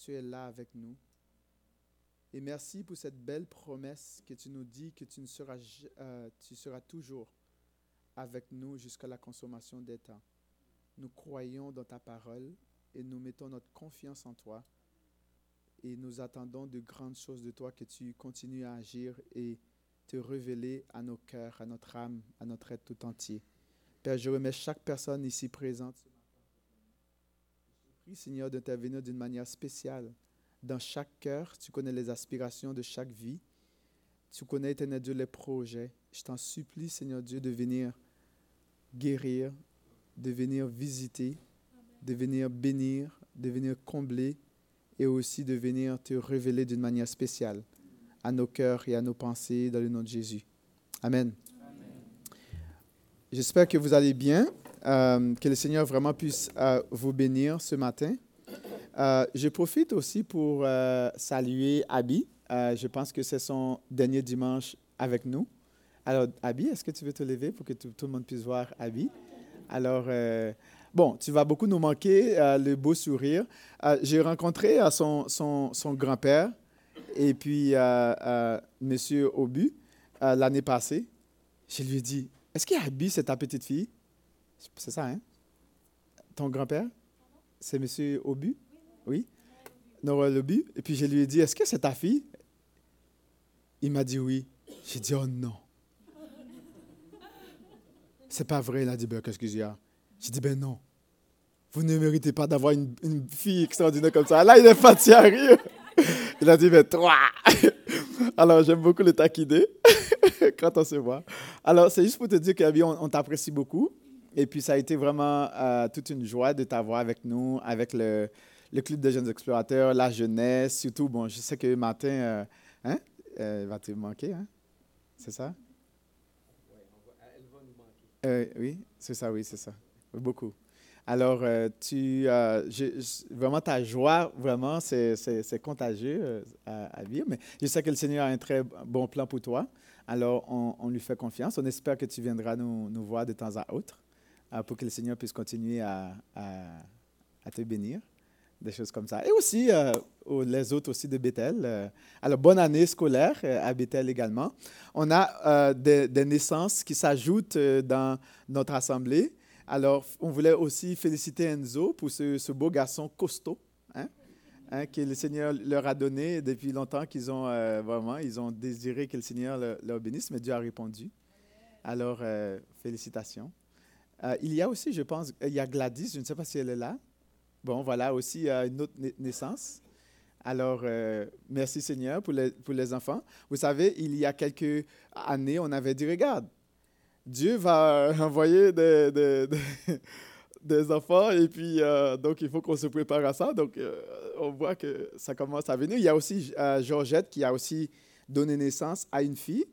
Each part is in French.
tu es là avec nous. Et merci pour cette belle promesse que tu nous dis que tu, ne seras, euh, seras toujours avec nous jusqu'à la consommation des temps. Nous croyons dans ta parole et nous mettons notre confiance en toi. Et nous attendons de grandes choses de toi, que tu continues à agir et te révéler à nos cœurs, à notre âme, à notre être tout entier. Père, je remets chaque personne ici présente. Prie, Seigneur, d'intervenir d'une manière spéciale dans chaque cœur. Tu connais les aspirations de chaque vie. Tu connais, éternel Dieu, les projets. Je t'en supplie, Seigneur Dieu, de venir guérir, de venir visiter, de venir bénir, de venir combler et aussi de venir te révéler d'une manière spéciale à nos cœurs et à nos pensées dans le nom de Jésus. Amen. J'espère que vous allez bien, euh, que le Seigneur vraiment puisse euh, vous bénir ce matin. Euh, je profite aussi pour saluer Abby. je pense que c'est son dernier dimanche avec nous. Alors, Abby, est-ce que tu veux te lever pour que tout, le monde puisse voir Abby? Alors, bon, tu vas beaucoup nous manquer, le beau sourire. J'ai rencontré son, grand-père et puis Monsieur Obu l'année passée. Je lui ai dit, est-ce habille c'est ta petite fille? C'est ça, hein? Ton grand-père? C'est M. Obu? Oui? Nora Obu. Et puis je lui ai dit, est-ce que c'est ta fille? Il m'a dit oui. J'ai dit, oh non. C'est pas vrai. Il a dit, ben, qu'est-ce qu'il y a? J'ai dit, ben non. Vous ne méritez pas d'avoir une, fille extraordinaire comme ça. Là, il est fatigué à rire. Il a dit, ben toi! Alors, j'aime beaucoup le taquiner. quand on se voit. Alors, c'est juste pour te dire qu'Abi, on, t'apprécie beaucoup. Et puis, ça a été vraiment euh, toute une joie de t'avoir avec nous, avec le, le, Club des jeunes explorateurs, la jeunesse, surtout. Bon, je sais que Martin, euh, hein, euh, va te manquer, hein? C'est ça? elle va nous manquer. oui, c'est ça, oui, c'est ça. Beaucoup. Alors, tu, vraiment, ta joie, vraiment, c'est contagieux à, à, vivre. Mais je sais que le Seigneur a un très bon plan pour toi. Alors, on, lui fait confiance. On espère que tu viendras nous, voir de temps à autre euh, pour que le Seigneur puisse continuer à, te bénir, des choses comme ça. Et aussi, euh, les autres aussi de Bethel. Euh, alors, bonne année scolaire à Bethel également. On a des, naissances qui s'ajoutent dans notre assemblée. Alors, on voulait aussi féliciter Enzo pour ce, beau garçon costaud. Hein? Hein, que le Seigneur leur a donné depuis longtemps, qu'ils ont euh, vraiment, ils ont désiré que le Seigneur leur, bénisse, mais Dieu a répondu. Alors, euh, félicitations. Euh, il y a aussi, je pense, il y a Gladys, je ne sais pas si elle est là. Bon, voilà aussi une autre naissance. Alors, merci Seigneur pour les, pour les enfants. Vous savez, il y a quelques années, on avait dit, regarde, Dieu va envoyer des, des enfants et puis euh, donc il faut qu'on se prépare à ça. Donc euh, on voit que ça commence à venir. Il y a aussi euh, Georgette qui a aussi donné naissance à une fille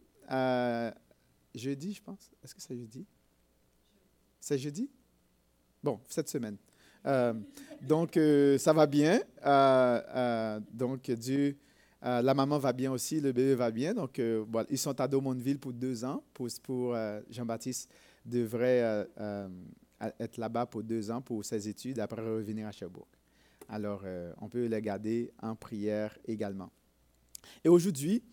jeudi, je pense. Est-ce que c'est jeudi? C'est jeudi? Bon, cette semaine. donc ça va bien. donc Dieu, la maman va bien aussi, le bébé va bien. Donc ils sont à Domondville pour deux ans. Pour, Jean-Baptiste devrait être là-bas pour deux ans pour ses études, après revenir à Sherbrooke. Alors, euh, on peut les garder en prière également. Et aujourd'hui,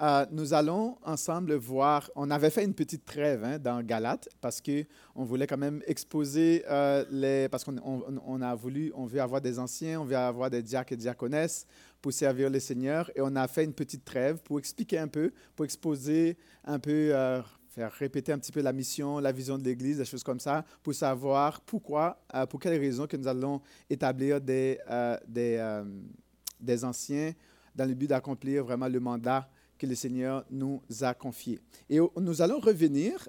euh, nous allons ensemble voir, on avait fait une petite trêve hein, dans Galate parce qu'on voulait quand même exposer euh, les, parce qu'on on, a voulu, on veut avoir des anciens, on veut avoir des diacres et diaconesses pour servir le Seigneur et on a fait une petite trêve pour expliquer un peu, pour exposer un peu faire répéter un petit peu la mission, la vision de l'Église, des choses comme ça, pour savoir pourquoi, euh, pour quelles raisons que nous allons établir des, euh, euh, des anciens dans le but d'accomplir vraiment le mandat que le Seigneur nous a confié. Et nous allons revenir,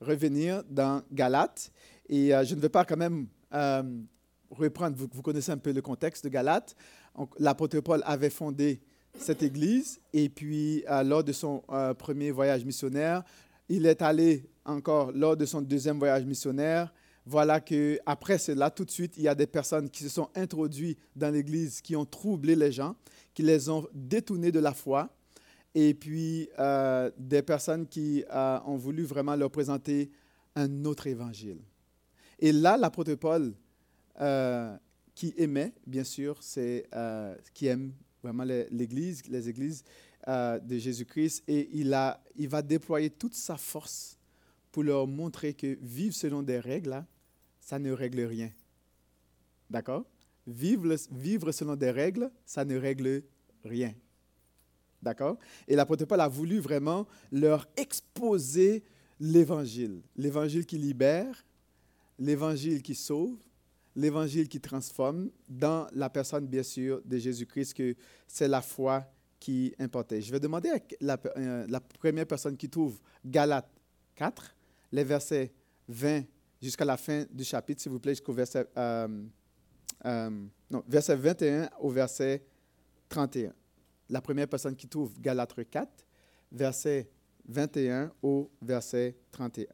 revenir dans Galates, et je ne vais pas quand même reprendre, vous, vous, connaissez un peu le contexte de Galates. L'apôtre Paul avait fondé cette église. Et puis, euh, lors de son euh, premier voyage missionnaire, il est allé encore lors de son deuxième voyage missionnaire. Voilà que après cela, tout de suite, il y a des personnes qui se sont introduites dans l'église, qui ont troublé les gens, qui les ont détournés de la foi. Et puis, euh, des personnes qui ont voulu vraiment leur présenter un autre évangile. Et là, l'apôtre Paul, qui aimait, bien sûr, c'est euh, qui aime vraiment l'Église, les églises euh, de Jésus-Christ, et il, va déployer toute sa force pour leur montrer que vivre selon des règles, ça ne règle rien. D'accord? Vivre selon des règles, ça ne règle rien. D'accord? Et l'apôtre Paul a voulu vraiment leur exposer l'évangile. L'évangile qui libère, l'évangile qui sauve, l'évangile qui transforme dans la personne, bien sûr, de Jésus-Christ, que c'est la foi qui importait. Je vais demander à la, euh, la première personne qui trouve Galates 4, les versets 20 jusqu'à la fin du chapitre, s'il vous plaît, jusqu'au verset, euh, euh, non, verset 21 au verset 31. La première personne qui trouve Galates 4, verset 21 au verset 31.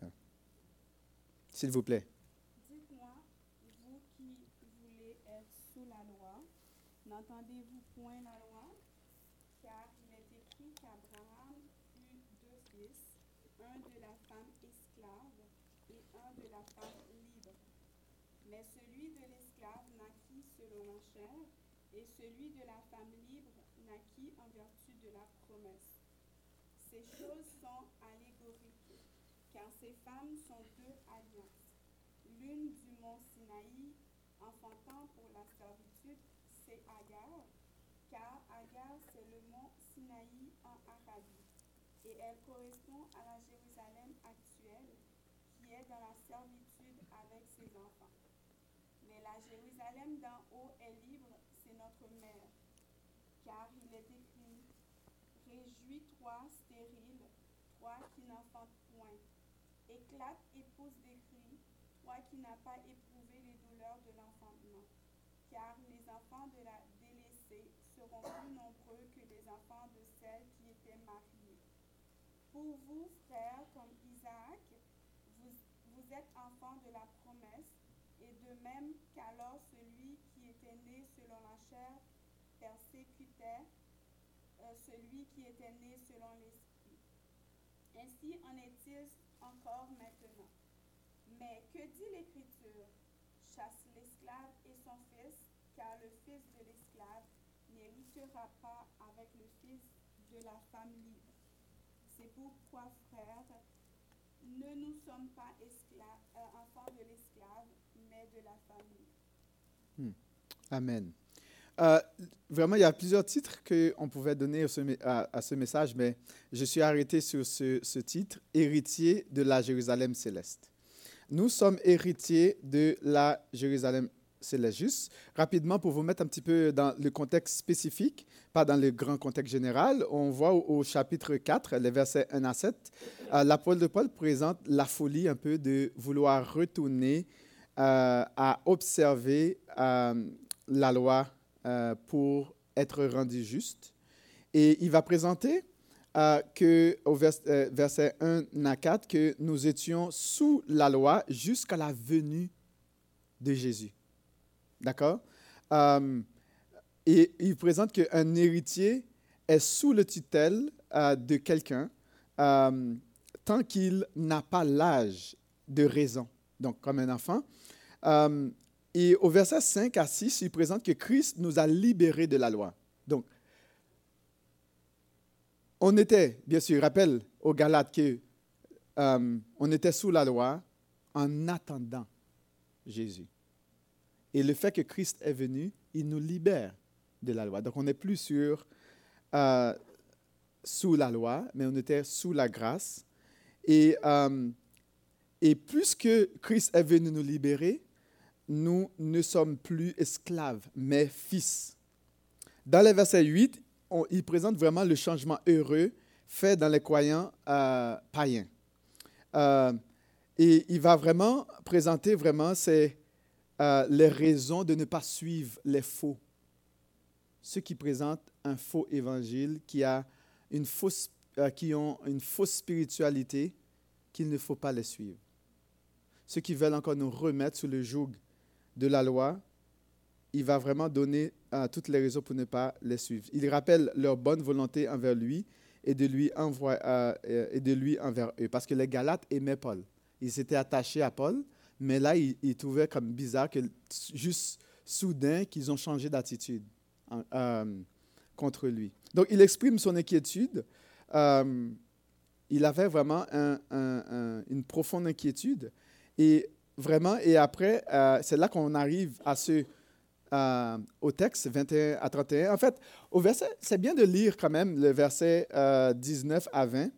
S'il vous plaît. Dites-moi, vous qui voulez être sous la loi, n'entendez-vous point la loi Car il est écrit qu'Abraham eut deux fils, un de la femme esclave et un de la femme libre. Mais celui de l'esclave naquit selon la chair, et celui de la femme libre naquit en vertu de la promesse. Ces choses sont allégoriques, car ces femmes sont deux alliances. L'une du mont Sinaï, enfantant pour la servitude, c'est Agar, car Agar c'est le mont Sinaï en Arabie, et elle correspond à la Jérusalem actuelle, qui est dans la servitude avec ses enfants. Mais la Jérusalem d'en haut est libre, c'est notre mère car il est écrit Réjouis-toi, stérile, toi qui n'enfantes point. Éclate, épouse des cris, toi n'as pas éprouvé les douleurs de l'enfantement. Car les enfants de la délaissée seront plus nombreux que les enfants de celles qui étaient mariées. Pour vous, frères, comme Isaac, vous, vous êtes enfants de la promesse, et de même qu'alors celui qui était né selon la chair persécutait euh, celui qui était né selon l'Esprit. Ainsi en est-il encore maintenant. Mais que dit l'Écriture? Chasse l'esclave et son fils, car le fils de l'esclave n'héritera pas avec le fils de la femme libre. C'est pourquoi, frères, ne nous sommes pas euh, enfants de l'esclave, mais de la famille. Hmm. Amen. Euh, vraiment, il y a plusieurs titres qu'on pouvait donner à, ce message, mais je suis arrêté sur ce, titre, Héritier de la Jérusalem céleste. Nous sommes héritiers de la Jérusalem céleste. Rapidement, pour vous mettre un petit peu dans le contexte spécifique, pas dans le grand contexte général, on voit au, chapitre 4, les versets 1 à 7, euh, l'apôtre de Paul présente la folie un peu de vouloir retourner euh, à observer la loi euh, pour être rendu juste. Et il va présenter euh, que, au euh, verset 1 à 4 que nous étions sous la loi jusqu'à la venue de Jésus. D'accord? Et il présente qu'un héritier est sous le tutelle de quelqu'un tant qu'il n'a pas l'âge de raison. Donc, comme un enfant. Et au verset 5 à 6, il présente que Christ nous a libérés de la loi. Donc, on était, bien sûr, rappelle aux Galates qu'on euh, on était sous la loi en attendant Jésus. Et le fait que Christ est venu, il nous libère de la loi. Donc, on n'est plus sur, euh, sous la loi, mais on était sous la grâce. Et, euh, et puisque Christ est venu nous libérer, nous ne sommes plus esclaves, mais fils. Dans le verset 8, il présente vraiment le changement heureux fait dans les croyants euh, païens. Euh, et il va vraiment présenter vraiment euh, les raisons de ne pas suivre les faux. Ceux qui présentent un faux évangile, qui, a une fausse, qui ont une fausse spiritualité, qu'il ne faut pas les suivre. Ceux qui veulent encore nous remettre sous le joug de la loi, il va vraiment donner euh, toutes les raisons pour ne pas les suivre. Il rappelle leur bonne volonté envers lui et de lui, euh, et de lui envers eux. Parce que les Galates aimaient Paul. Ils s'étaient attachés à Paul, mais là, ils, trouvaient comme bizarre que juste soudain qu'ils ont changé d'attitude euh, contre lui. Donc, il exprime son inquiétude. Euh, il avait vraiment une profonde inquiétude. Et vraiment, et après, euh, c'est là qu'on arrive à ce, au texte 21 à 31. En fait, c'est bien de lire quand même le verset 19 à 20,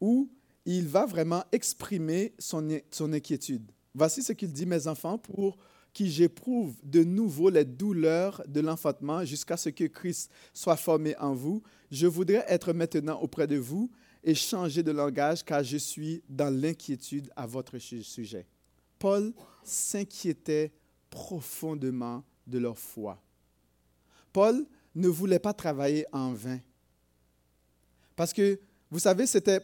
où il va vraiment exprimer son, son inquiétude. Voici ce qu'il dit, mes enfants, pour qui j'éprouve de nouveau les douleurs de l'enfantement jusqu'à ce que Christ soit formé en vous. Je voudrais être maintenant auprès de vous et changer de langage car je suis dans l'inquiétude à votre sujet. Paul s'inquiétait profondément de leur foi. Paul ne voulait pas travailler en vain. Parce que, vous savez, c'était,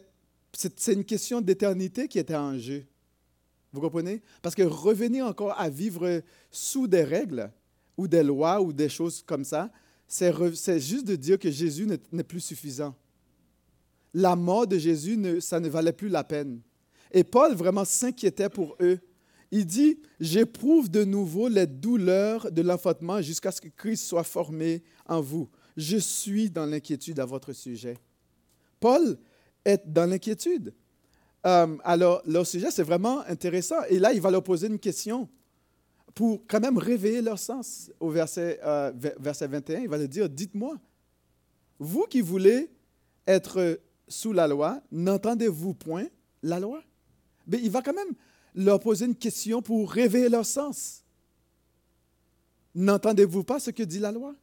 c'est une question d'éternité qui était en jeu. Vous comprenez? Parce que revenir encore à vivre sous des règles ou des lois ou des choses comme ça, c'est juste de dire que Jésus n'est plus suffisant. La mort de Jésus, ça ne valait plus la peine. Et Paul vraiment s'inquiétait pour eux. Il dit, j'éprouve de nouveau les douleurs de l'enfantement jusqu'à ce que Christ soit formé en vous. Je suis dans l'inquiétude à votre sujet. Paul est dans l'inquiétude. Euh, alors, leur sujet, c'est vraiment intéressant. Et là, il va leur poser une question pour quand même réveiller leur sens. Au verset, euh, verset 21, il va leur dire, dites-moi, vous qui voulez être sous la loi, n'entendez-vous point la loi? Mais il va quand même leur poser une question pour réveiller leur sens. N'entendez-vous pas ce que dit la loi?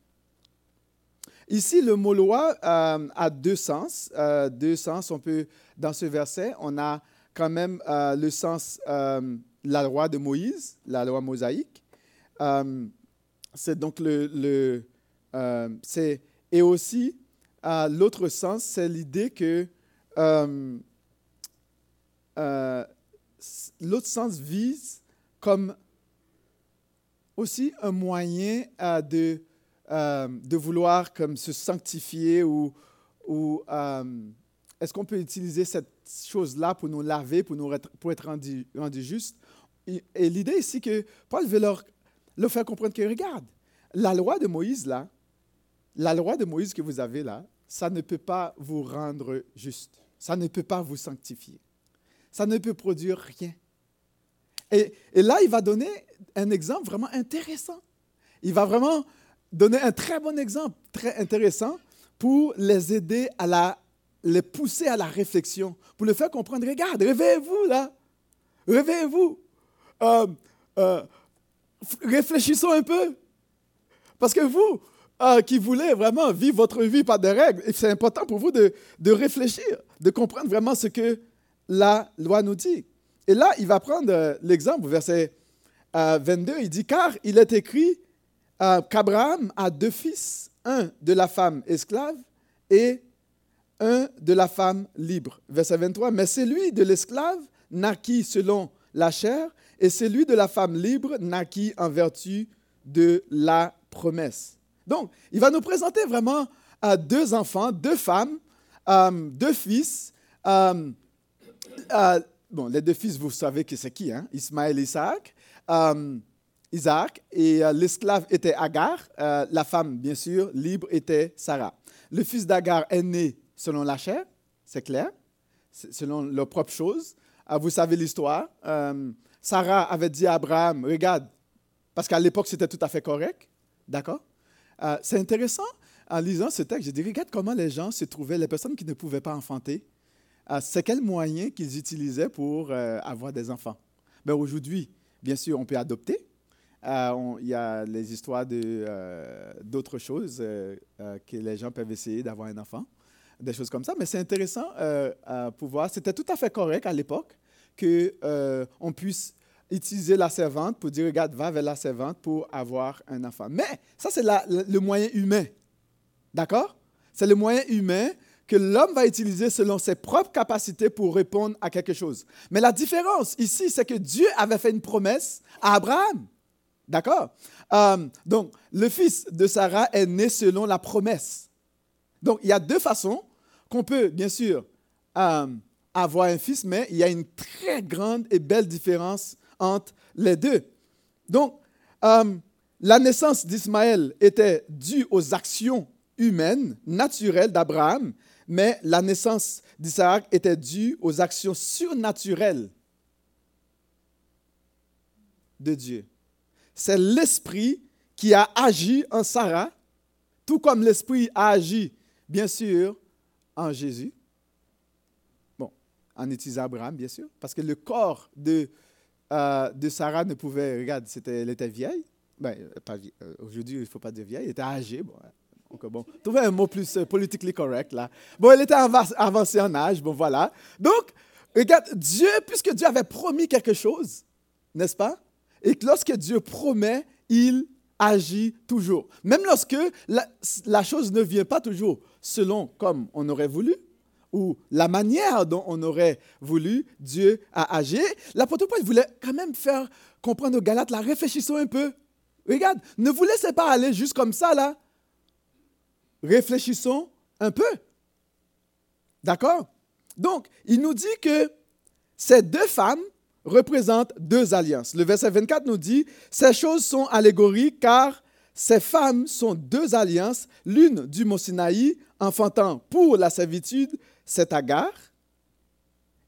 Ici, le mot loi euh, a deux sens. Euh, deux sens, on peut, dans ce verset, on a quand même euh, le sens la loi de Moïse, la loi mosaïque. c'est donc le, le c'est, et aussi l'autre sens, c'est l'idée que l'autre sens vise comme aussi un moyen de euh, de vouloir comme se sanctifier ou, ou euh, est-ce qu'on peut utiliser cette chose-là pour nous laver, pour, nous être, pour être rendu, rendu juste? Et, l'idée ici que Paul veut leur, leur faire comprendre que, regarde, la loi de Moïse, là, la loi de Moïse que vous avez là, ça ne peut pas vous rendre juste. Ça ne peut pas vous sanctifier. Ça ne peut produire rien. Et, là, il va donner un exemple vraiment intéressant. Il va vraiment donner un très bon exemple, très intéressant, pour les aider à la, les pousser à la réflexion, pour le faire comprendre. Regarde, réveillez-vous là, réveillez-vous. Euh, euh, réfléchissons un peu. Parce que vous, euh, qui voulez vraiment vivre votre vie par des règles, c'est important pour vous de, de, réfléchir, de comprendre vraiment ce que la loi nous dit. Et là, il va prendre l'exemple, verset 22, il dit, car il est écrit, euh, qu'Abraham a deux fils, un de la femme esclave et un de la femme libre. Verset 23, mais celui de l'esclave naquit selon la chair et celui de la femme libre naquit en vertu de la promesse. Donc, il va nous présenter vraiment euh, deux enfants, deux femmes, euh, deux fils. Bon, les deux fils, vous savez que c'est qui, hein? Ismaël et Isaac. Isaac et euh, l'esclave était Agar. Euh, la femme, bien sûr, libre était Sarah. Le fils d'Agar est né selon la chair, c'est clair, selon leurs propres choses. Euh, vous savez l'histoire. Sarah avait dit à Abraham, regarde, parce qu'à l'époque c'était tout à fait correct, d'accord? C'est intéressant, en lisant ce texte, j'ai dit, regarde comment les gens se trouvaient, les personnes qui ne pouvaient pas enfanter, c'est quel moyen qu'ils utilisaient pour avoir des enfants. Ben, Aujourd'hui, bien sûr, on peut adopter, euh, il y a les histoires euh, d'autres choses euh, que les gens peuvent essayer d'avoir un enfant, des choses comme ça. Mais c'est intéressant pour voir. C'était tout à fait correct à l'époque qu'on puisse utiliser la servante pour dire, regarde, va vers la servante pour avoir un enfant. Mais ça, c'est le moyen humain. D'accord? C'est le moyen humain que l'homme va utiliser selon ses propres capacités pour répondre à quelque chose. Mais la différence ici, c'est que Dieu avait fait une promesse à Abraham. D'accord? Euh, Donc, le fils de Sarah est né selon la promesse. Donc, il y a deux façons qu'on peut, bien sûr, euh, avoir un fils, mais il y a une très grande et belle différence entre les deux. Donc, euh, la naissance d'Ismaël était due aux actions humaines, naturelles d'Abraham, mais la naissance d'Isaac était due aux actions surnaturelles de Dieu. C'est l'Esprit qui a agi en Sarah, tout comme l'Esprit a agi, bien sûr, en Jésus. Bon, en utilisant Abraham, bien sûr, parce que le corps de, euh, de Sarah ne pouvait, regarde, elle était vieille. Ben, euh, aujourd'hui, il ne faut pas dire vieille, elle était âgée. Bon, trouvez un mot plus euh, politically correct là. Bon, elle était avancée en âge, bon voilà. Donc, regarde, Dieu, puisque Dieu avait promis quelque chose, n'est-ce pas? Et que lorsque Dieu promet, il agit toujours. Même lorsque la, la, chose ne vient pas toujours selon comme on aurait voulu ou la manière dont on aurait voulu, Dieu a agi. L'apôtre Paul voulait quand même faire comprendre aux Galates, là, réfléchissons un peu. Regarde, ne vous laissez pas aller juste comme ça, là. Réfléchissons un peu. D'accord? Donc, il nous dit que ces deux femmes représentent deux alliances. Le verset 24 nous dit, ces choses sont allégoriques car ces femmes sont deux alliances, l'une du mont Sinaï, enfantant pour la servitude, c'est Agar.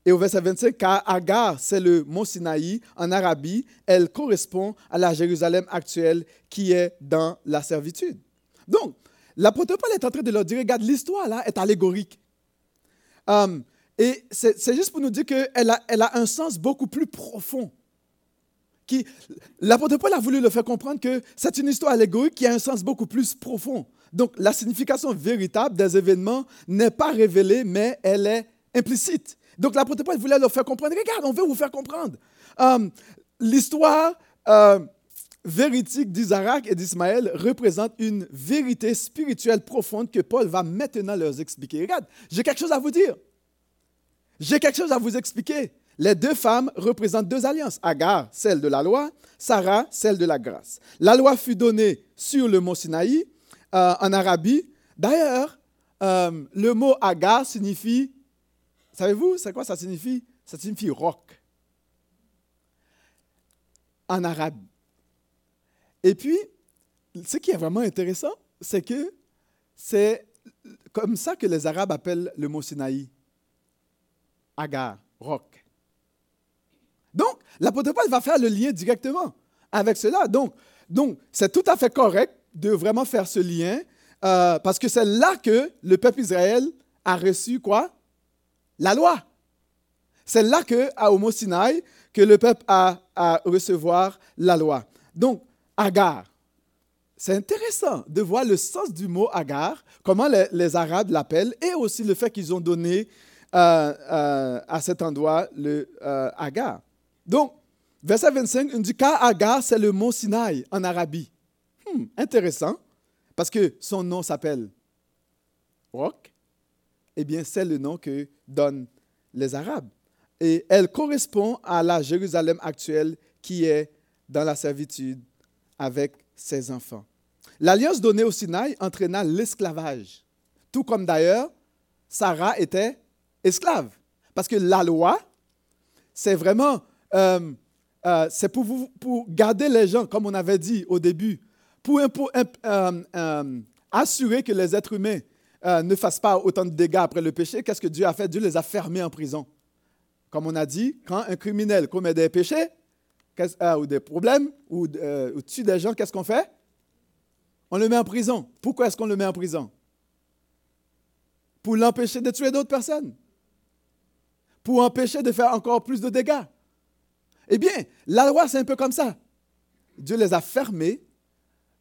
Et au verset 25, car Agar, c'est le mont Sinaï en Arabie, elle correspond à la Jérusalem actuelle qui est dans la servitude. Donc, l'apôtre Paul est en train de leur dire, regarde, l'histoire là est allégorique. Um, et c'est juste pour nous dire qu'elle a, elle a un sens beaucoup plus profond. L'apôtre Paul a voulu le faire comprendre que c'est une histoire allégorique qui a un sens beaucoup plus profond. Donc la signification véritable des événements n'est pas révélée, mais elle est implicite. Donc l'apôtre Paul voulait leur faire comprendre, regarde, on veut vous faire comprendre. Um, l'histoire euh, véridique d'Isaac et d'Ismaël représente une vérité spirituelle profonde que Paul va maintenant leur expliquer. Regarde, j'ai quelque chose à vous dire. J'ai quelque chose à vous expliquer. Les deux femmes représentent deux alliances. Agar, celle de la loi, Sarah, celle de la grâce. La loi fut donnée sur le mont Sinaï, euh, en Arabie. D'ailleurs, euh, le mot Agar signifie, savez-vous, c'est quoi ça signifie? Ça signifie roc en arabe. Et puis, ce qui est vraiment intéressant, c'est que c'est comme ça que les Arabes appellent le mot Sinaï. Agar, roc. Donc, l'apôtre Paul va faire le lien directement avec cela. Donc, donc c'est tout à fait correct de vraiment faire ce lien euh, parce que c'est là que le peuple Israël a reçu quoi? La loi. C'est là que, à Homo Sinaï, que le peuple a à recevoir la loi. Donc, Agar. C'est intéressant de voir le sens du mot Agar, comment les Arabes l'appellent, et aussi le fait qu'ils ont donné euh, euh, à cet endroit le euh, Agar. Donc, verset 25, on dit car Agar, c'est le mont Sinaï en Arabie. Hmm, intéressant, parce que son nom s'appelle Roc. Eh bien, c'est le nom que donnent les Arabes. Et elle correspond à la Jérusalem actuelle qui est dans la servitude avec ses enfants. L'alliance donnée au Sinaï entraîna l'esclavage, tout comme d'ailleurs Sarah était esclave. Parce que la loi, c'est vraiment, euh, euh, c'est pour, garder les gens, comme on avait dit au début, pour, pour euh, assurer que les êtres humains ne fassent pas autant de dégâts après le péché. Qu'est-ce que Dieu a fait? Dieu les a fermés en prison. Comme on a dit, quand un criminel commet des péchés ou des problèmes ou, ou tue des gens, qu'est-ce qu'on fait? On le met en prison. Pourquoi est-ce qu'on le met en prison? Pour l'empêcher de tuer d'autres personnes pour empêcher de faire encore plus de dégâts. Eh bien, la loi, c'est un peu comme ça. Dieu les a fermés,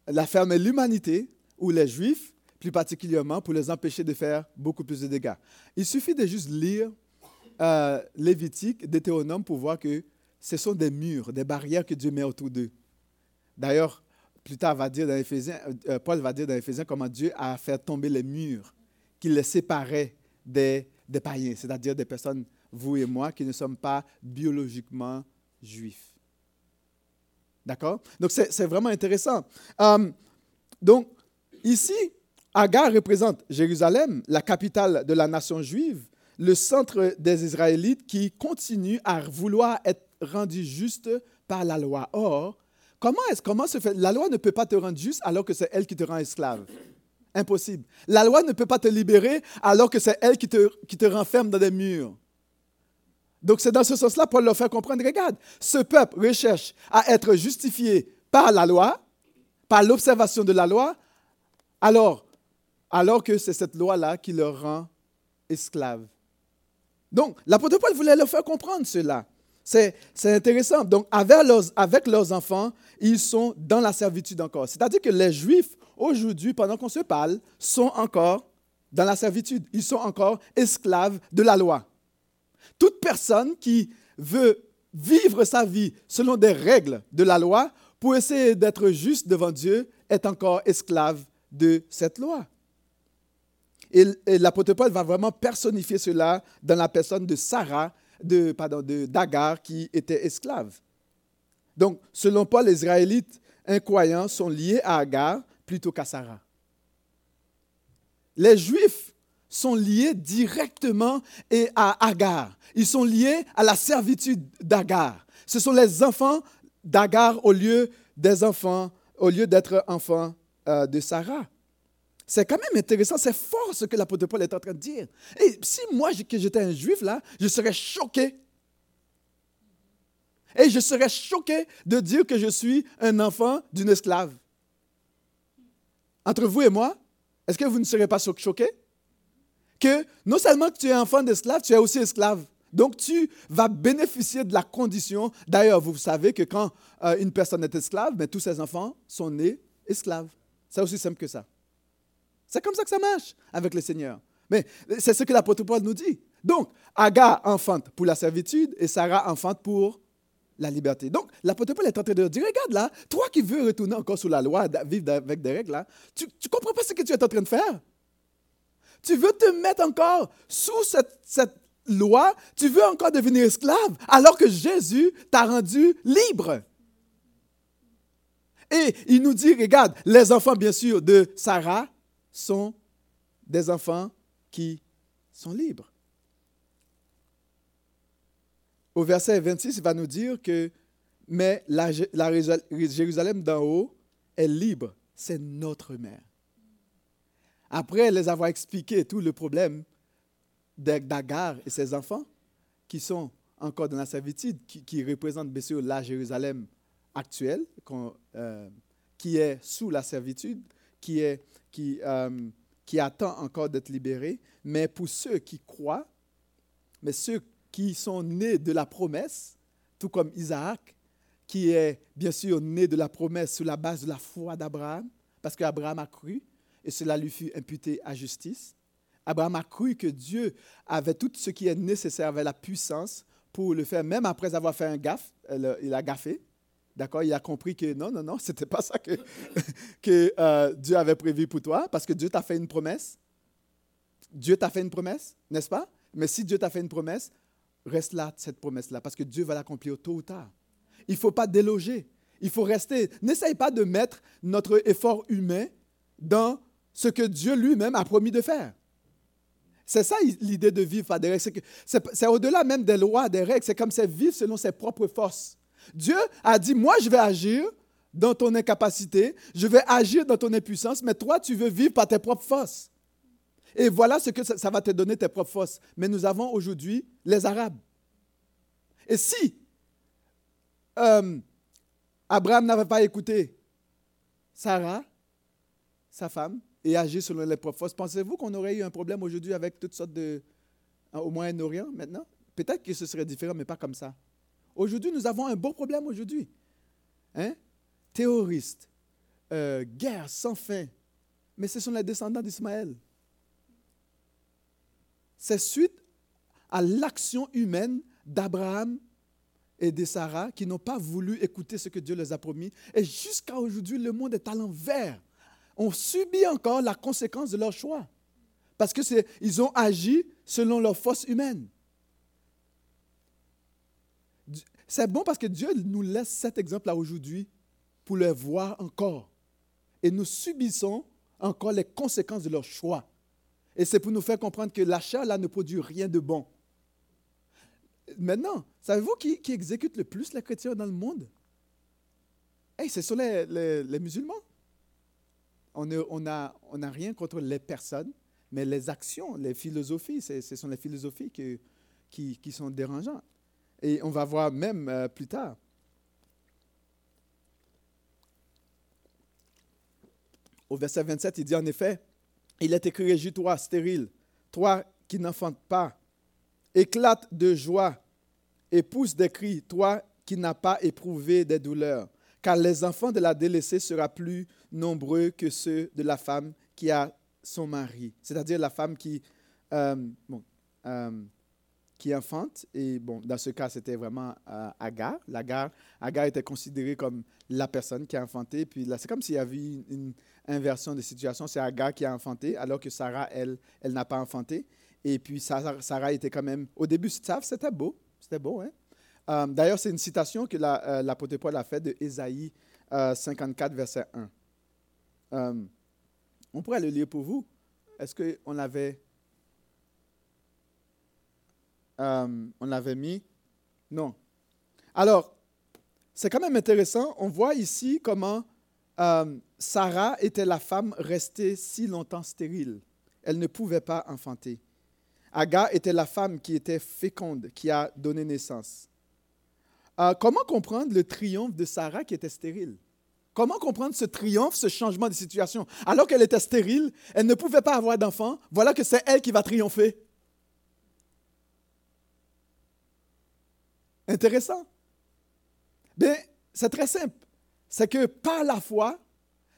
a fermé l'humanité, ou les Juifs, plus particulièrement, pour les empêcher de faire beaucoup plus de dégâts. Il suffit de juste lire euh, Lévitique, Deutéronome, pour voir que ce sont des murs, des barrières que Dieu met autour d'eux. D'ailleurs, plus tard, va dire dans Éphésiens, euh, Paul va dire dans Éphésiens comment Dieu a fait tomber les murs qui les séparaient des, des païens, c'est-à-dire des personnes vous et moi, qui ne sommes pas biologiquement juifs. D'accord? Donc, c'est vraiment intéressant. Euh, donc, ici, Agar représente Jérusalem, la capitale de la nation juive, le centre des Israélites qui continuent à vouloir être rendus justes par la loi. Or, comment, est comment se fait La loi ne peut pas te rendre juste alors que c'est elle qui te rend esclave. Impossible. La loi ne peut pas te libérer alors que c'est elle qui te, qui te renferme dans des murs. Donc c'est dans ce sens-là, Paul leur fait comprendre, regarde, ce peuple recherche à être justifié par la loi, par l'observation de la loi, alors, alors que c'est cette loi-là qui leur rend esclaves. Donc, l'apôtre Paul voulait leur faire comprendre cela. C'est intéressant. Donc, avec leurs, enfants, ils sont dans la servitude encore. C'est-à-dire que les Juifs, aujourd'hui, pendant qu'on se parle, sont encore dans la servitude. Ils sont encore esclaves de la loi. Toute personne qui veut vivre sa vie selon des règles de la loi pour essayer d'être juste devant Dieu est encore esclave de cette loi. Et, l'apôtre Paul va vraiment personnifier cela dans la personne de Sarah, de, d'Agar, qui était esclave. Donc, selon Paul, les Israélites incroyants sont liés à Agar plutôt qu'à Sarah. Les Juifs sont liés directement à Agar. Ils sont liés à la servitude d'Agar. Ce sont les enfants d'Agar au lieu des enfants, au lieu d'être enfants euh, de Sarah. C'est quand même intéressant, c'est fort ce que l'apôtre Paul est en train de dire. Et si moi, j'étais un juif là, je serais choqué. Et je serais choqué de dire que je suis un enfant d'une esclave. Entre vous et moi, est-ce que vous ne serez pas choqué? Que non seulement que tu es enfant d'esclave, tu es aussi esclave. Donc tu vas bénéficier de la condition. D'ailleurs, vous savez que quand euh, une personne est esclave, ben, tous ses enfants sont nés esclaves. C'est aussi simple que ça. C'est comme ça que ça marche avec le Seigneur. Mais c'est ce que l'apôtre Paul nous dit. Donc, Agar enfante pour la servitude et Sarah enfante pour la liberté. Donc, l'apôtre Paul est en train de dire, regarde là, toi qui veux retourner encore sous la loi, vivre avec des règles, là, tu ne comprends pas ce que tu es en train de faire. Tu veux te mettre encore sous cette, cette loi, tu veux encore devenir esclave, alors que Jésus t'a rendu libre. Et il nous dit, regarde, les enfants, bien sûr, de Sarah, sont des enfants qui sont libres. Au verset 26, il va nous dire que, mais la, Jérusalem d'en haut est libre, c'est notre mère. Après les avoir expliqué tout le problème d'Agar et ses enfants, qui sont encore dans la servitude, qui, représentent bien sûr la Jérusalem actuelle, euh, qui est sous la servitude, qui est qui, euh, qui attend encore d'être libéré, mais pour ceux qui croient, mais ceux qui sont nés de la promesse, tout comme Isaac, qui est bien sûr né de la promesse sur la base de la foi d'Abraham, parce qu'Abraham a cru et cela lui fut imputé à justice. Abraham a cru que Dieu avait tout ce qui est nécessaire, avait la puissance pour le faire, même après avoir fait un gaffe, euh, il a gaffé. D'accord Il a compris que non, non, non, ce n'était pas ça que, euh, Dieu avait prévu pour toi, parce que Dieu t'a fait une promesse. Dieu t'a fait une promesse, n'est-ce pas? Mais si Dieu t'a fait une promesse, reste là, cette promesse-là, parce que Dieu va l'accomplir tôt ou tard. Il ne faut pas déloger. Il faut rester. N'essaye pas de mettre notre effort humain dans ce que Dieu lui-même a promis de faire. C'est ça l'idée de vivre des. C'est au-delà même des lois, des règles. C'est comme c'est vivre selon ses propres forces. Dieu a dit, moi je vais agir dans ton incapacité, je vais agir dans ton impuissance, mais toi tu veux vivre par tes propres forces. Et voilà ce que ça, va te donner tes propres forces. Mais nous avons aujourd'hui les Arabes. Et si euh, Abraham n'avait pas écouté Sarah, sa femme, et agi selon les propres forces, pensez-vous qu'on aurait eu un problème aujourd'hui avec toutes sortes de... au Moyen-Orient maintenant? Peut-être que ce serait différent, mais pas comme ça. Aujourd'hui, nous avons un beau problème aujourd'hui. Hein? Terroristes, euh, guerre sans fin. Mais ce sont les descendants d'Ismaël. C'est suite à l'action humaine d'Abraham et de Sarah qui n'ont pas voulu écouter ce que Dieu les a promis. Et jusqu'à aujourd'hui, le monde est à l'envers. On subit encore la conséquence de leur choix. Parce qu'ils ont agi selon leur force humaine. C'est bon parce que Dieu nous laisse cet exemple-là aujourd'hui pour le voir encore. Et nous subissons encore les conséquences de leur choix. Et c'est pour nous faire comprendre que la chair, là, ne produit rien de bon. Maintenant, savez-vous qui, exécute le plus les chrétiens dans le monde? hey, ce sont les, musulmans. On n'a rien contre les personnes, mais les actions, les philosophies, ce sont les philosophies qui sont dérangeantes. Et on va voir même euh, plus tard. Au verset 27, il dit en effet, il est écrit, réjouis-toi, stérile, toi qui n'enfantes pas, éclate de joie et pousse des cris, toi qui n'as pas éprouvé des douleurs, car les enfants de la délaissée seront plus nombreux que ceux de la femme qui a son mari, c'est-à-dire la femme qui, euh, bon, euh, qui enfante. Et bon, dans ce cas, c'était vraiment euh, Agar. L'agar, Agar était considérée comme la personne qui a enfanté. Puis là, c'est comme s'il y avait une, une inversion de situation. C'est Agar qui a enfanté, alors que Sarah, elle, elle n'a pas enfanté. Et puis Sarah, Sarah était quand même, au début, c'était beau. C'était beau, hein? Euh, D'ailleurs, c'est une citation que la- euh, l'apôtre Paul a faite de Ésaïe euh, 54, verset 1. Euh, on pourrait le lire pour vous. Est-ce qu'on l'avait euh, on l'avait mis? Non. Alors, c'est quand même intéressant. On voit ici comment euh, Sarah était la femme restée si longtemps stérile. Elle ne pouvait pas enfanter. Agar était la femme qui était féconde, qui a donné naissance. Euh, comment comprendre le triomphe de Sarah qui était stérile? Comment comprendre ce triomphe, ce changement de situation? Alors qu'elle était stérile, elle ne pouvait pas avoir d'enfant. Voilà que c'est elle qui va triompher. Intéressant. Bien, c'est très simple. C'est que par la foi,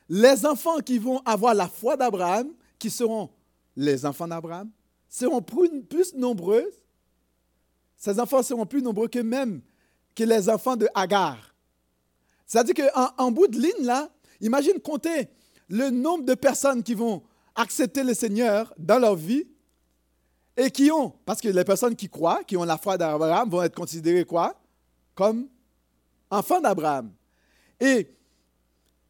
les enfants qui vont avoir la foi d'Abraham, qui seront les enfants d'Abraham, seront plus, nombreux. Ces enfants seront plus nombreux que même que les enfants de Hagar. C'est-à-dire qu'en en bout de ligne, là, imagine compter le nombre de personnes qui vont accepter le Seigneur dans leur vie et qui ont, parce que les personnes qui croient, qui ont la foi d'Abraham, vont être considérées quoi? Comme enfants d'Abraham. Et,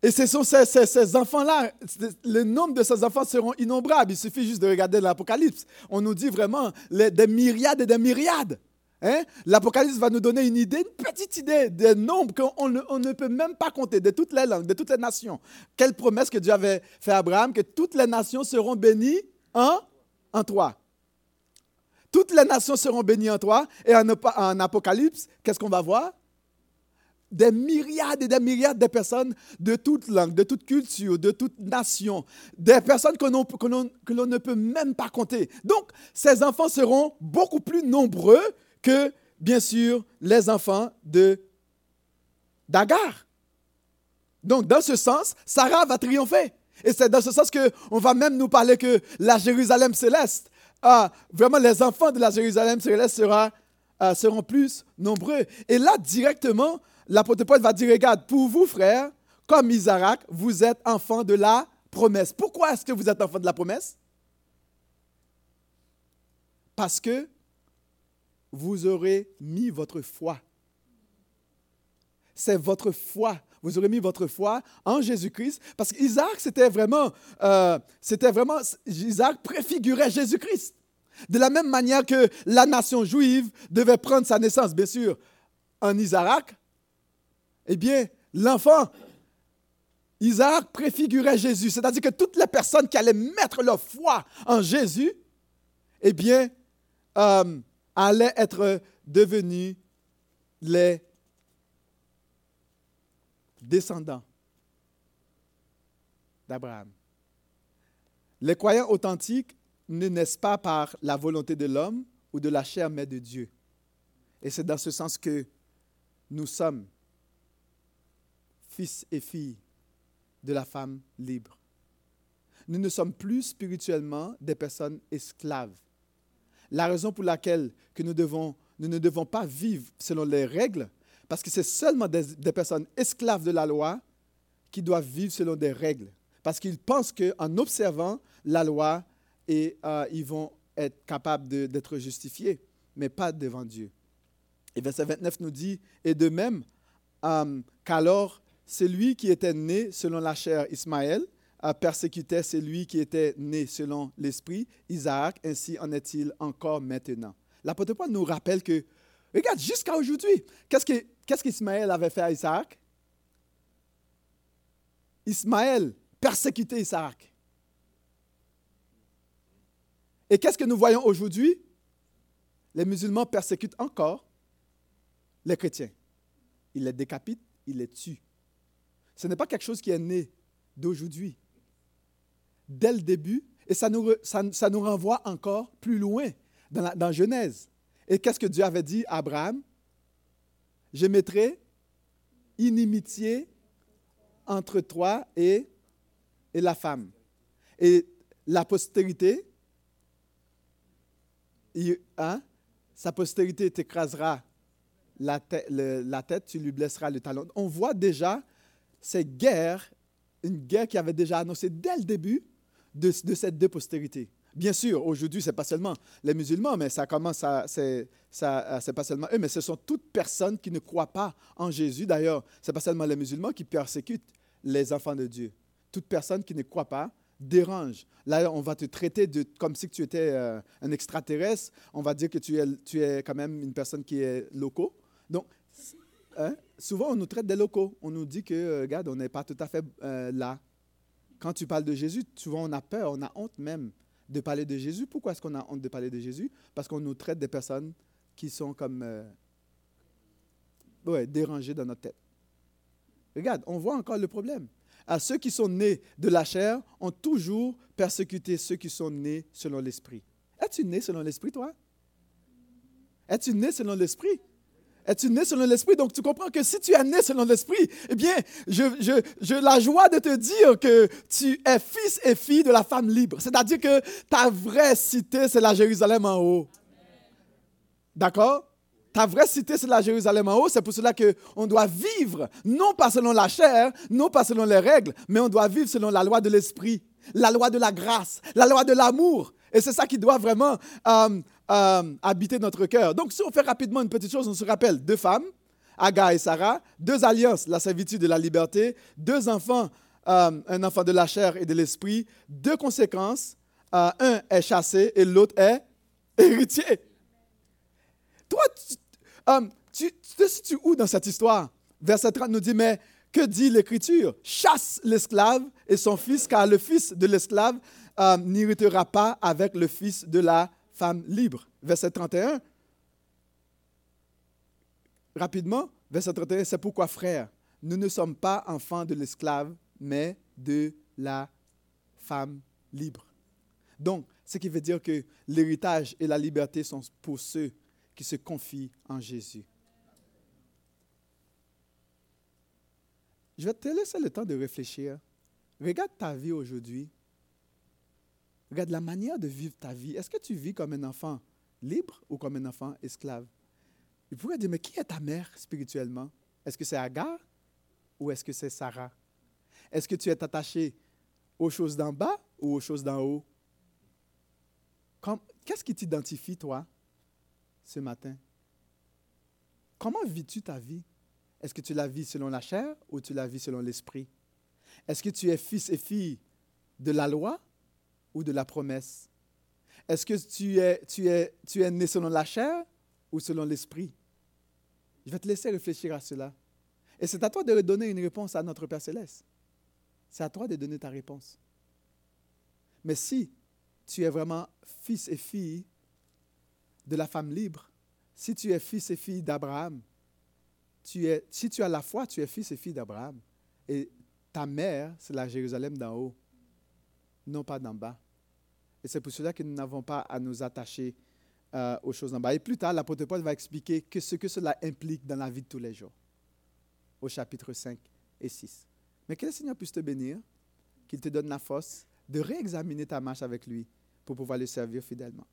et ce sont ces, ces- ces enfants-là, le nombre de ces enfants seront innombrables. Il suffit juste de regarder l'Apocalypse. On nous dit vraiment des myriades et des myriades. Hein? L'Apocalypse va nous donner une idée, une petite idée des nombres qu'on ne, on ne peut même pas compter, de toutes les langues, de toutes les nations. Quelle promesse que Dieu avait fait à Abraham, que toutes les nations seront bénies en, en toi. Toutes les nations seront bénies en toi. Et en, Ap- en Apocalypse, qu'est-ce qu'on va voir? Des myriades et des myriades de personnes de toutes langues, de toute culture, de toute nation. Des personnes que l'on ne peut même pas compter. Donc, ces enfants seront beaucoup plus nombreux que, bien sûr, les enfants de d'Agar. Donc, dans ce sens, Sarah va triompher. Et c'est dans ce sens qu'on va même nous parler que la Jérusalem céleste, ah, vraiment les enfants de la Jérusalem ah, seront plus nombreux. Et là, directement, l'apôtre Paul va dire, regarde, pour vous, frères, comme Isaac, vous êtes enfants de la promesse. Pourquoi est-ce que vous êtes enfants de la promesse? Parce que vous aurez mis votre foi. C'est votre foi. Vous aurez mis votre foi en Jésus-Christ. Parce qu'Isaac, c'était vraiment, euh, c'était vraiment, Isaac préfigurait Jésus-Christ. De la même manière que la nation juive devait prendre sa naissance, bien sûr, en Isaac, eh bien, l'enfant, Isaac préfigurait Jésus. C'est-à-dire que toutes les personnes qui allaient mettre leur foi en Jésus, eh bien, euh, allaient être devenus les descendants d'Abraham. Les croyants authentiques ne naissent pas par la volonté de l'homme ou de la chair, mais de Dieu. Et c'est dans ce sens que nous sommes fils et filles de la femme libre. Nous ne sommes plus spirituellement des personnes esclaves. La raison pour laquelle que nous, nous ne devons pas vivre selon les règles, parce que c'est seulement des, personnes esclaves de la loi qui doivent vivre selon des règles. Parce qu'ils pensent qu'en observant la loi, euh, ils vont être capables d'être justifiés, mais pas devant Dieu. Et verset 29 nous dit, et de même, euh, qu'alors celui qui était né selon la chair, Ismaël, euh, persécutait celui qui était né selon l'esprit, Isaac, ainsi en est-il encore maintenant. L'apôtre Paul nous rappelle que, regarde, jusqu'à aujourd'hui, qu'est-ce que- qu'est-ce qu'Ismaël avait fait à Isaac? Ismaël persécutait Isaac. Et qu'est-ce que nous voyons aujourd'hui? Les musulmans persécutent encore les chrétiens. Ils les décapitent, ils les tuent. Ce n'est pas quelque chose qui est né d'aujourd'hui. Dès le début, et ça nous, ça, nous renvoie encore plus loin dans Genèse. Et qu'est-ce que Dieu avait dit à Abraham? Je mettrai inimitié entre toi et, la femme. Et la postérité, hein, sa postérité t'écrasera la, tête, tu lui blesseras le talon. On voit déjà ces guerres, une guerre qui avait déjà annoncé dès le début de, de cette deux postérités. Bien sûr, aujourd'hui, ce n'est pas seulement les musulmans, mais ça commence à. Ça, c'est pas seulement eux, mais ce sont toutes personnes qui ne croient pas en Jésus. D'ailleurs, ce n'est pas seulement les musulmans qui persécutent les enfants de Dieu. Toute personne qui ne croit pas dérange. Là, on va te traiter comme si tu étais euh, un extraterrestre. On va dire que tu es, tu es quand même une personne qui est locaux. Donc, hein, souvent, on nous traite des locaux. On nous dit que, euh, regarde, on n'est pas tout à fait euh, là. Quand tu parles de Jésus, souvent on a peur, on a honte même de parler de Jésus. Pourquoi est-ce qu'on a honte de parler de Jésus? Parce qu'on nous traite des personnes qui sont comme ouais, dérangées dans notre tête. Regarde, on voit encore le problème. À ceux qui sont nés de la chair ont toujours persécuté ceux qui sont nés selon l'esprit. Es-tu né selon l'esprit, toi? Es-tu né selon l'esprit? Es-tu né selon l'esprit? Donc, tu comprends que si tu es né selon l'esprit, eh bien, je, je, je, la joie de te dire que tu es fils et fille de la femme libre. C'est-à-dire que ta vraie cité, c'est la Jérusalem en haut. D'accord? Ta vraie cité, c'est la Jérusalem en haut. C'est pour cela qu'on doit vivre, non pas selon la chair, non pas selon les règles, mais on doit vivre selon la loi de l'esprit, la loi de la grâce, la loi de l'amour. Et c'est ça qui doit vraiment euh, euh, habiter notre cœur. Donc, si on fait rapidement une petite chose, on se rappelle deux femmes, Aga et Sarah, deux alliances, la servitude et la liberté, deux enfants, euh, un enfant de la chair et de l'esprit, deux conséquences. un est chassé et l'autre est héritier. Toi, um, tu, te situes où dans cette histoire? Verset 30 nous dit, mais que dit l'Écriture? Chasse l'esclave et son fils, car le fils de l'esclave um, n'héritera pas avec le fils de la femme libre. Verset 31. Rapidement, verset 31, c'est pourquoi, frère, nous ne sommes pas enfants de l'esclave, mais de la femme libre. Donc, ce qui veut dire que l'héritage et la liberté sont pour ceux qui se confie en Jésus. Je vais te laisser le temps de réfléchir. Regarde ta vie aujourd'hui. Regarde la manière de vivre ta vie. Est-ce que tu vis comme un enfant libre ou comme un enfant esclave? Il pourrait dire, mais qui est ta mère spirituellement? Est-ce que c'est Agar ou est-ce que c'est Sarah? Est-ce que tu es attaché aux choses d'en bas ou aux choses d'en haut? Qu'est-ce qui t'identifie, toi? ce matin? Comment vis-tu ta vie? Est-ce que tu la vis selon la chair ou tu la vis selon l'esprit? Est-ce que tu es fils et fille de la loi ou de la promesse? Est-ce que tu es, tu, es, tu es né selon la chair ou selon l'esprit? Je vais te laisser réfléchir à cela. Et c'est à toi de donner une réponse à notre Père céleste. C'est à toi de donner ta réponse. Mais si tu es vraiment fils et fille de la femme libre. Si tu es fils et fille d'Abraham, tu es, si tu as la foi, tu es fils et fille d'Abraham. Et ta mère, c'est la Jérusalem d'en haut, non pas d'en bas. Et c'est pour cela que nous n'avons pas à nous attacher euh, aux choses d'en bas. Et plus tard, l'apôtre Paul va expliquer que ce que cela implique dans la vie de tous les jours, au chapitre 5 et 6. Mais que le Seigneur puisse te bénir, qu'il te donne la force de réexaminer ta marche avec lui pour pouvoir le servir fidèlement.